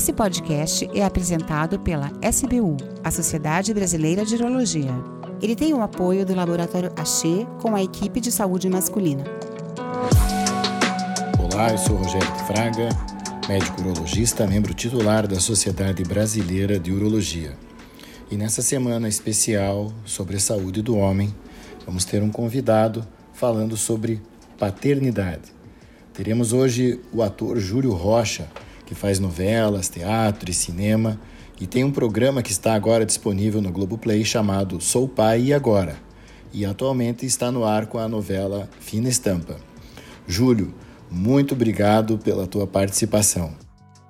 Esse podcast é apresentado pela SBU, a Sociedade Brasileira de Urologia. Ele tem o apoio do Laboratório Axê com a equipe de saúde masculina. Olá, eu sou Rogério Fraga, médico urologista, membro titular da Sociedade Brasileira de Urologia. E nessa semana especial sobre a saúde do homem, vamos ter um convidado falando sobre paternidade. Teremos hoje o ator Júlio Rocha, que faz novelas, teatro e cinema e tem um programa que está agora disponível no Globoplay chamado Sou Pai e Agora. E atualmente está no ar com a novela Fina Estampa. Júlio, muito obrigado pela tua participação.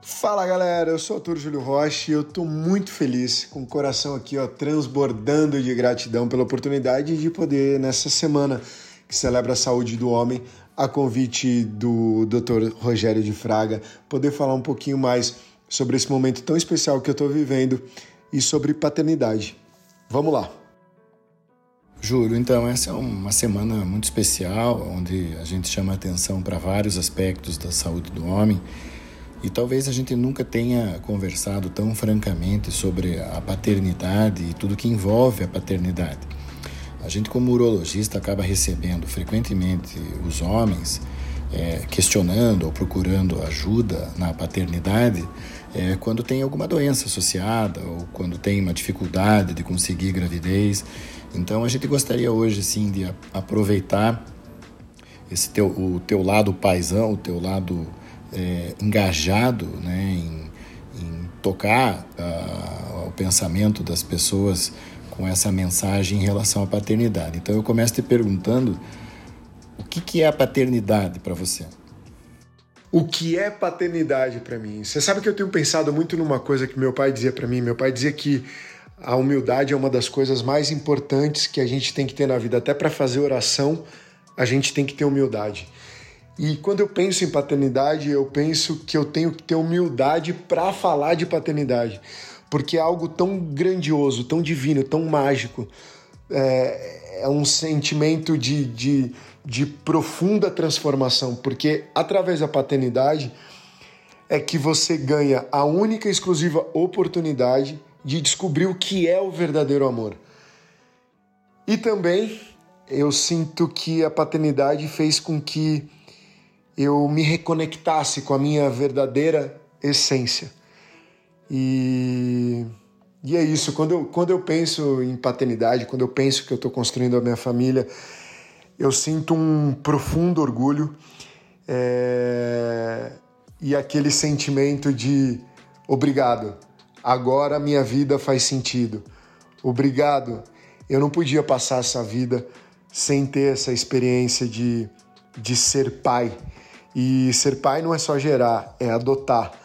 Fala galera, eu sou o ator Júlio Rocha e eu estou muito feliz, com o coração aqui ó, transbordando de gratidão pela oportunidade de poder, nessa semana que celebra a saúde do homem, a convite do Dr. Rogério de Fraga, poder falar um pouquinho mais sobre esse momento tão especial que eu estou vivendo e sobre paternidade. Vamos lá! Júlio, então essa é uma semana muito especial, onde a gente chama atenção para vários aspectos da saúde do homem e talvez a gente nunca tenha conversado tão francamente sobre a paternidade e tudo que envolve a paternidade. A gente, como urologista, acaba recebendo frequentemente os homens é, questionando ou procurando ajuda na paternidade é, quando tem alguma doença associada ou quando tem uma dificuldade de conseguir gravidez. Então, a gente gostaria hoje, sim, de aproveitar esse teu, o teu lado paisão, o teu lado é, engajado né, em, em tocar uh, o pensamento das pessoas com essa mensagem em relação à paternidade. Então eu começo te perguntando o que, que é a paternidade para você? O que é paternidade para mim? Você sabe que eu tenho pensado muito numa coisa que meu pai dizia para mim. Meu pai dizia que a humildade é uma das coisas mais importantes que a gente tem que ter na vida. Até para fazer oração, a gente tem que ter humildade. E quando eu penso em paternidade, eu penso que eu tenho que ter humildade para falar de paternidade porque é algo tão grandioso, tão divino, tão mágico. É, é um sentimento de, de, de profunda transformação, porque através da paternidade é que você ganha a única e exclusiva oportunidade de descobrir o que é o verdadeiro amor. E também eu sinto que a paternidade fez com que eu me reconectasse com a minha verdadeira essência. E, e é isso, quando eu, quando eu penso em paternidade, quando eu penso que eu estou construindo a minha família, eu sinto um profundo orgulho é, e aquele sentimento de obrigado, agora minha vida faz sentido. Obrigado, eu não podia passar essa vida sem ter essa experiência de, de ser pai. E ser pai não é só gerar, é adotar.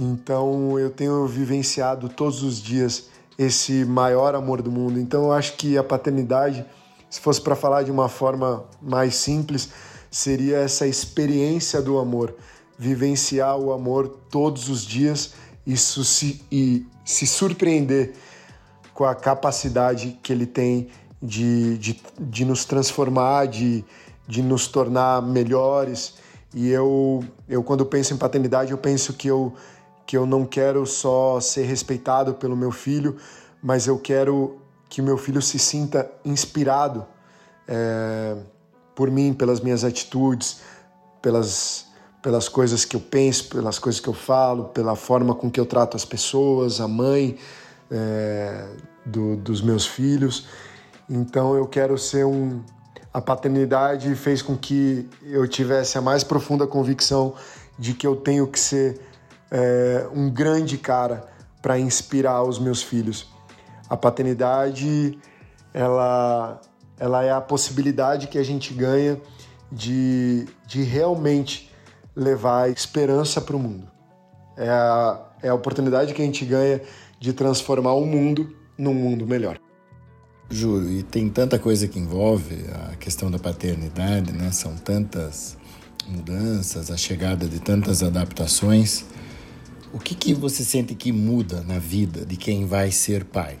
Então eu tenho vivenciado todos os dias esse maior amor do mundo. Então eu acho que a paternidade, se fosse para falar de uma forma mais simples, seria essa experiência do amor, vivenciar o amor todos os dias e se, e se surpreender com a capacidade que ele tem de, de, de nos transformar, de, de nos tornar melhores. E eu, eu, quando penso em paternidade, eu penso que eu que eu não quero só ser respeitado pelo meu filho, mas eu quero que meu filho se sinta inspirado é, por mim, pelas minhas atitudes, pelas, pelas coisas que eu penso, pelas coisas que eu falo, pela forma com que eu trato as pessoas, a mãe é, do, dos meus filhos. Então eu quero ser um. A paternidade fez com que eu tivesse a mais profunda convicção de que eu tenho que ser é, um grande cara para inspirar os meus filhos. A paternidade, ela, ela é a possibilidade que a gente ganha de, de realmente levar esperança para o mundo. É a, é a oportunidade que a gente ganha de transformar o mundo num mundo melhor. Júlio, e tem tanta coisa que envolve a questão da paternidade, né? São tantas mudanças, a chegada de tantas adaptações. O que, que você sente que muda na vida de quem vai ser pai?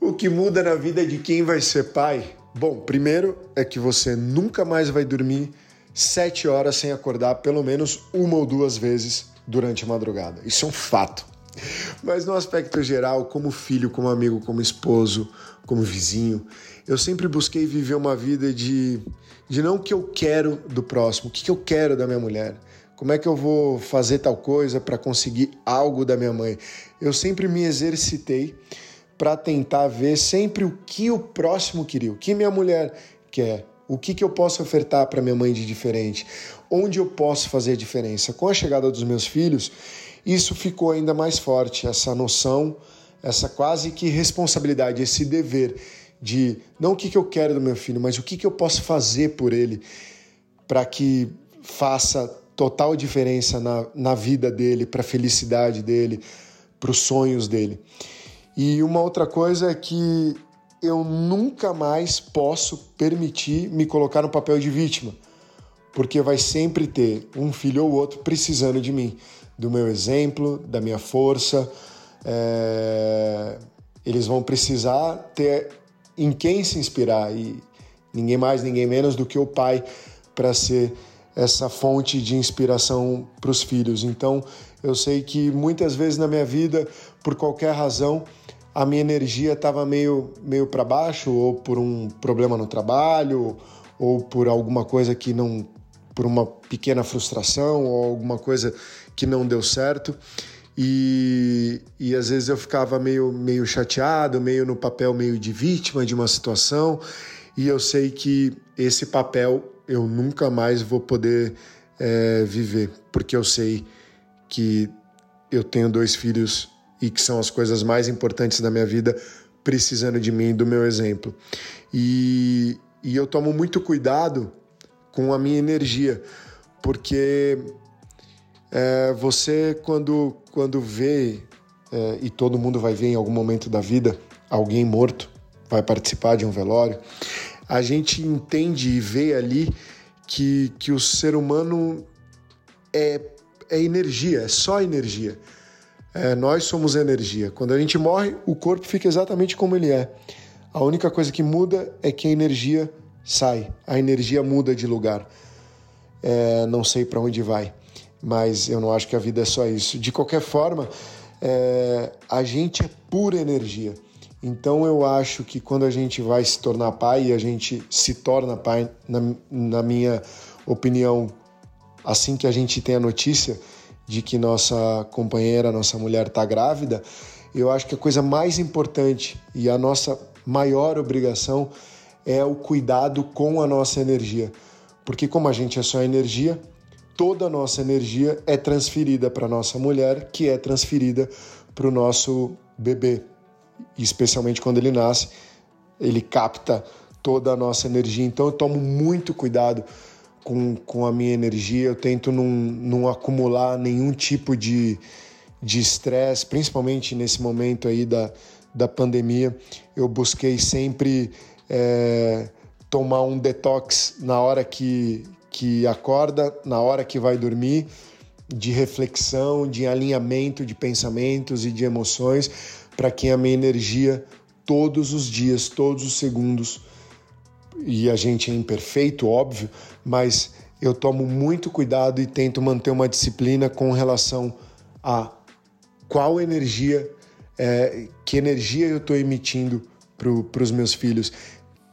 O que muda na vida de quem vai ser pai? Bom, primeiro é que você nunca mais vai dormir sete horas sem acordar pelo menos uma ou duas vezes durante a madrugada. Isso é um fato. Mas no aspecto geral, como filho, como amigo, como esposo, como vizinho, eu sempre busquei viver uma vida de, de não o que eu quero do próximo, o que eu quero da minha mulher, como é que eu vou fazer tal coisa para conseguir algo da minha mãe. Eu sempre me exercitei para tentar ver sempre o que o próximo queria, o que minha mulher quer, o que, que eu posso ofertar para minha mãe de diferente, onde eu posso fazer diferença. Com a chegada dos meus filhos, isso ficou ainda mais forte, essa noção, essa quase que responsabilidade, esse dever de não o que, que eu quero do meu filho, mas o que, que eu posso fazer por ele para que faça total diferença na, na vida dele, para a felicidade dele, para os sonhos dele. E uma outra coisa é que eu nunca mais posso permitir me colocar no papel de vítima, porque vai sempre ter um filho ou outro precisando de mim, do meu exemplo, da minha força. É... Eles vão precisar ter em quem se inspirar e ninguém mais, ninguém menos do que o pai para ser essa fonte de inspiração para os filhos. Então, eu sei que muitas vezes na minha vida, por qualquer razão, a minha energia estava meio, meio para baixo, ou por um problema no trabalho, ou por alguma coisa que não. por uma pequena frustração, ou alguma coisa que não deu certo. E, e às vezes eu ficava meio, meio chateado, meio no papel meio de vítima de uma situação, e eu sei que esse papel eu nunca mais vou poder é, viver, porque eu sei que eu tenho dois filhos e que são as coisas mais importantes da minha vida, precisando de mim, do meu exemplo. E, e eu tomo muito cuidado com a minha energia, porque é, você, quando, quando vê, é, e todo mundo vai ver em algum momento da vida, alguém morto, vai participar de um velório, a gente entende e vê ali que, que o ser humano é, é energia, é só energia. É, nós somos energia. Quando a gente morre, o corpo fica exatamente como ele é. A única coisa que muda é que a energia sai, a energia muda de lugar. É, não sei para onde vai, mas eu não acho que a vida é só isso. De qualquer forma, é, a gente é pura energia. Então eu acho que quando a gente vai se tornar pai, e a gente se torna pai, na, na minha opinião, assim que a gente tem a notícia, de que nossa companheira, nossa mulher está grávida, eu acho que a coisa mais importante e a nossa maior obrigação é o cuidado com a nossa energia. Porque, como a gente é só energia, toda a nossa energia é transferida para nossa mulher, que é transferida para o nosso bebê. Especialmente quando ele nasce, ele capta toda a nossa energia. Então, eu tomo muito cuidado com, com a minha energia, eu tento não, não acumular nenhum tipo de estresse, principalmente nesse momento aí da, da pandemia. Eu busquei sempre é, tomar um detox na hora que, que acorda, na hora que vai dormir, de reflexão, de alinhamento de pensamentos e de emoções, para que a minha energia todos os dias, todos os segundos, e a gente é imperfeito, óbvio, mas eu tomo muito cuidado e tento manter uma disciplina com relação a qual energia, é, que energia eu estou emitindo para os meus filhos,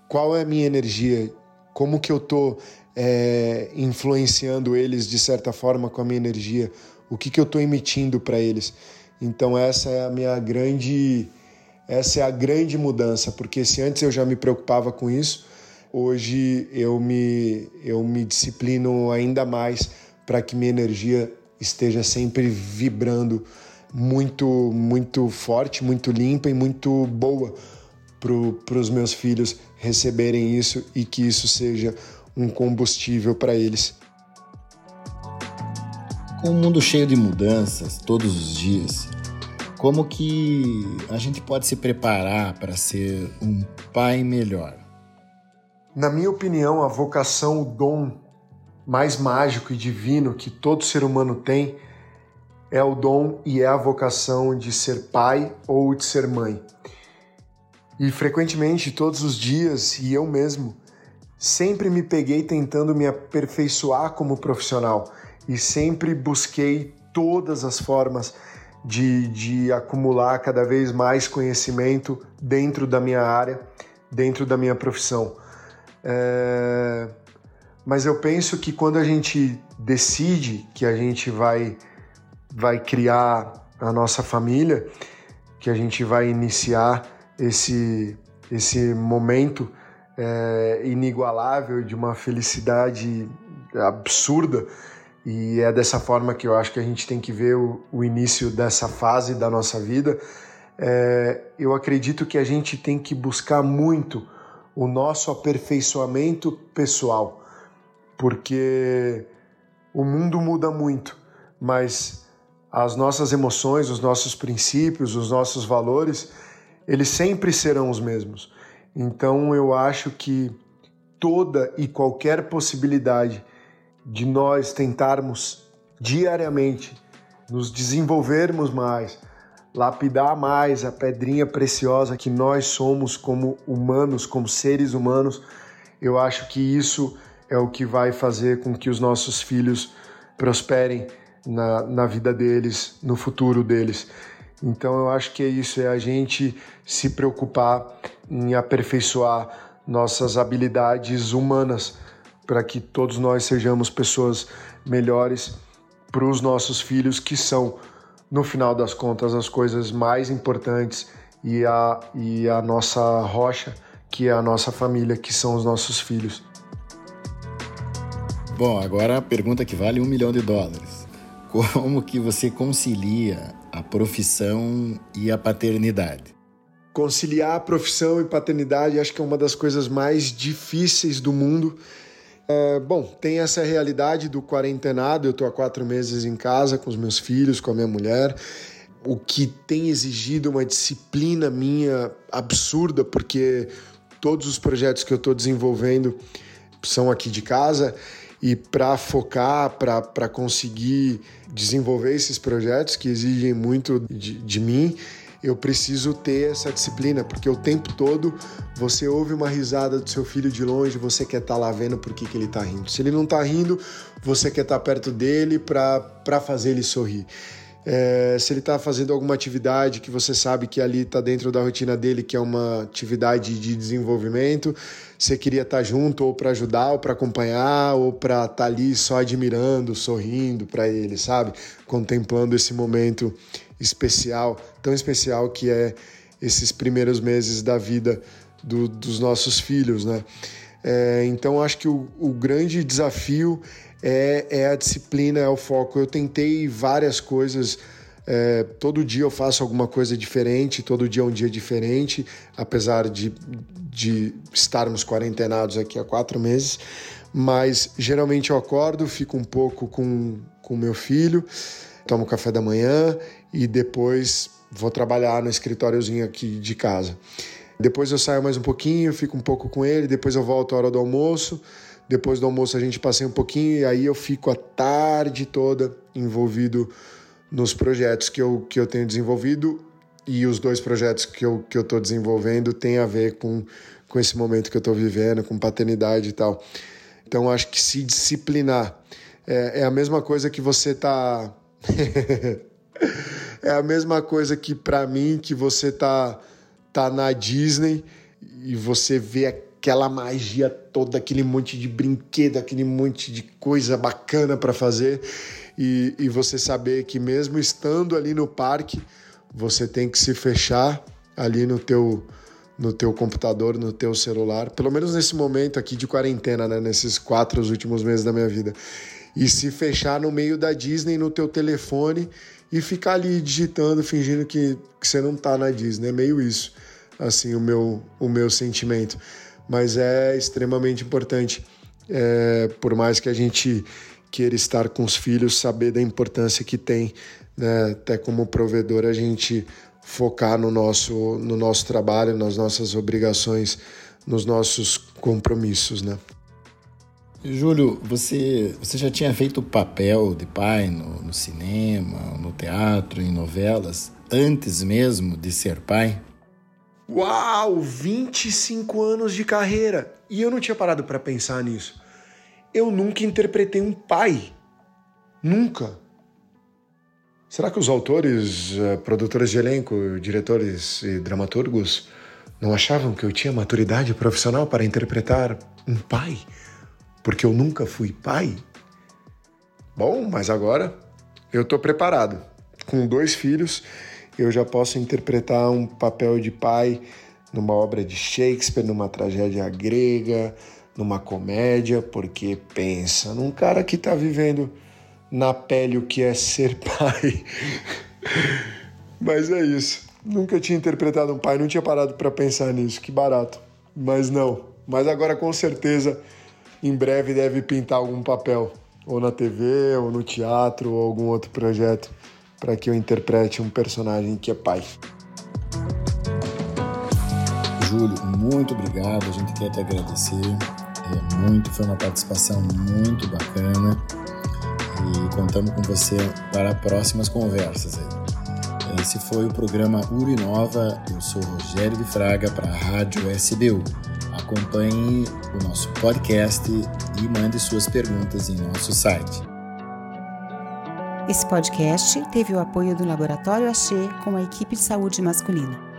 qual é a minha energia, como que eu estou é, influenciando eles de certa forma com a minha energia, o que, que eu estou emitindo para eles. Então essa é a minha grande, essa é a grande mudança, porque se antes eu já me preocupava com isso, hoje eu me, eu me disciplino ainda mais para que minha energia esteja sempre vibrando muito, muito forte, muito limpa e muito boa para os meus filhos receberem isso e que isso seja um combustível para eles. Um mundo cheio de mudanças todos os dias, como que a gente pode se preparar para ser um pai melhor? Na minha opinião, a vocação, o dom mais mágico e divino que todo ser humano tem é o dom e é a vocação de ser pai ou de ser mãe. E frequentemente, todos os dias, e eu mesmo, sempre me peguei tentando me aperfeiçoar como profissional e sempre busquei todas as formas de, de acumular cada vez mais conhecimento dentro da minha área, dentro da minha profissão. É... Mas eu penso que quando a gente decide que a gente vai, vai criar a nossa família, que a gente vai iniciar esse, esse momento é, inigualável de uma felicidade absurda. E é dessa forma que eu acho que a gente tem que ver o, o início dessa fase da nossa vida. É, eu acredito que a gente tem que buscar muito o nosso aperfeiçoamento pessoal, porque o mundo muda muito, mas as nossas emoções, os nossos princípios, os nossos valores, eles sempre serão os mesmos. Então eu acho que toda e qualquer possibilidade de nós tentarmos diariamente nos desenvolvermos mais, lapidar mais a pedrinha preciosa que nós somos como humanos, como seres humanos, eu acho que isso é o que vai fazer com que os nossos filhos prosperem na, na vida deles, no futuro deles. Então eu acho que é isso, é a gente se preocupar em aperfeiçoar nossas habilidades humanas para que todos nós sejamos pessoas melhores para os nossos filhos, que são, no final das contas, as coisas mais importantes e a, e a nossa rocha, que é a nossa família, que são os nossos filhos. Bom, agora a pergunta que vale um milhão de dólares. Como que você concilia a profissão e a paternidade? Conciliar a profissão e paternidade acho que é uma das coisas mais difíceis do mundo é, bom, tem essa realidade do quarentenado. Eu estou há quatro meses em casa com os meus filhos, com a minha mulher, o que tem exigido uma disciplina minha absurda, porque todos os projetos que eu estou desenvolvendo são aqui de casa e para focar, para conseguir desenvolver esses projetos que exigem muito de, de mim, eu preciso ter essa disciplina, porque o tempo todo você ouve uma risada do seu filho de longe, você quer estar tá lá vendo por que, que ele está rindo. Se ele não está rindo, você quer estar tá perto dele para fazer ele sorrir. É, se ele está fazendo alguma atividade que você sabe que ali está dentro da rotina dele, que é uma atividade de desenvolvimento, você queria estar tá junto ou para ajudar, ou para acompanhar, ou para estar tá ali só admirando, sorrindo para ele, sabe? Contemplando esse momento especial, tão especial que é esses primeiros meses da vida do, dos nossos filhos, né? É, então acho que o, o grande desafio é, é, a disciplina, é o foco. Eu tentei várias coisas. É, todo dia eu faço alguma coisa diferente, todo dia é um dia diferente, apesar de, de estarmos quarentenados aqui há quatro meses. Mas geralmente eu acordo, fico um pouco com o meu filho, tomo café da manhã e depois vou trabalhar no escritóriozinho aqui de casa. Depois eu saio mais um pouquinho, fico um pouco com ele, depois eu volto à hora do almoço. Depois do almoço a gente passeia um pouquinho e aí eu fico a tarde toda envolvido nos projetos que eu, que eu tenho desenvolvido e os dois projetos que eu que eu estou desenvolvendo têm a ver com, com esse momento que eu estou vivendo, com paternidade e tal. Então acho que se disciplinar é, é a mesma coisa que você tá é a mesma coisa que para mim que você tá tá na Disney e você vê aquela magia toda, aquele monte de brinquedo, aquele monte de coisa bacana para fazer e, e você saber que mesmo estando ali no parque, você tem que se fechar ali no teu no teu computador, no teu celular, pelo menos nesse momento aqui de quarentena, né, nesses quatro últimos meses da minha vida, e se fechar no meio da Disney no teu telefone e ficar ali digitando, fingindo que, que você não tá na Disney. É meio isso, assim, o meu, o meu sentimento. Mas é extremamente importante, é, por mais que a gente queira estar com os filhos, saber da importância que tem, né? até como provedor, a gente focar no nosso, no nosso trabalho, nas nossas obrigações, nos nossos compromissos, né? Júlio, você, você já tinha feito papel de pai no, no cinema, no teatro, em novelas, antes mesmo de ser pai? Uau, 25 anos de carreira! E eu não tinha parado para pensar nisso. Eu nunca interpretei um pai. Nunca. Será que os autores, eh, produtores de elenco, diretores e dramaturgos não achavam que eu tinha maturidade profissional para interpretar um pai? Porque eu nunca fui pai? Bom, mas agora eu estou preparado. Com dois filhos, eu já posso interpretar um papel de pai numa obra de Shakespeare, numa tragédia grega, numa comédia, porque pensa num cara que está vivendo na pele o que é ser pai. Mas é isso. Nunca tinha interpretado um pai, não tinha parado para pensar nisso. Que barato. Mas não. Mas agora com certeza em breve deve pintar algum papel, ou na TV, ou no teatro, ou algum outro projeto, para que eu interprete um personagem que é pai. Júlio, muito obrigado. A gente quer te agradecer é, muito. Foi uma participação muito bacana e contamos com você para próximas conversas. Esse foi o programa Urinova. Eu sou Rogério de Fraga para a Rádio SBU. Acompanhe o nosso podcast e mande suas perguntas em nosso site. Esse podcast teve o apoio do Laboratório Axê com a equipe de saúde masculina.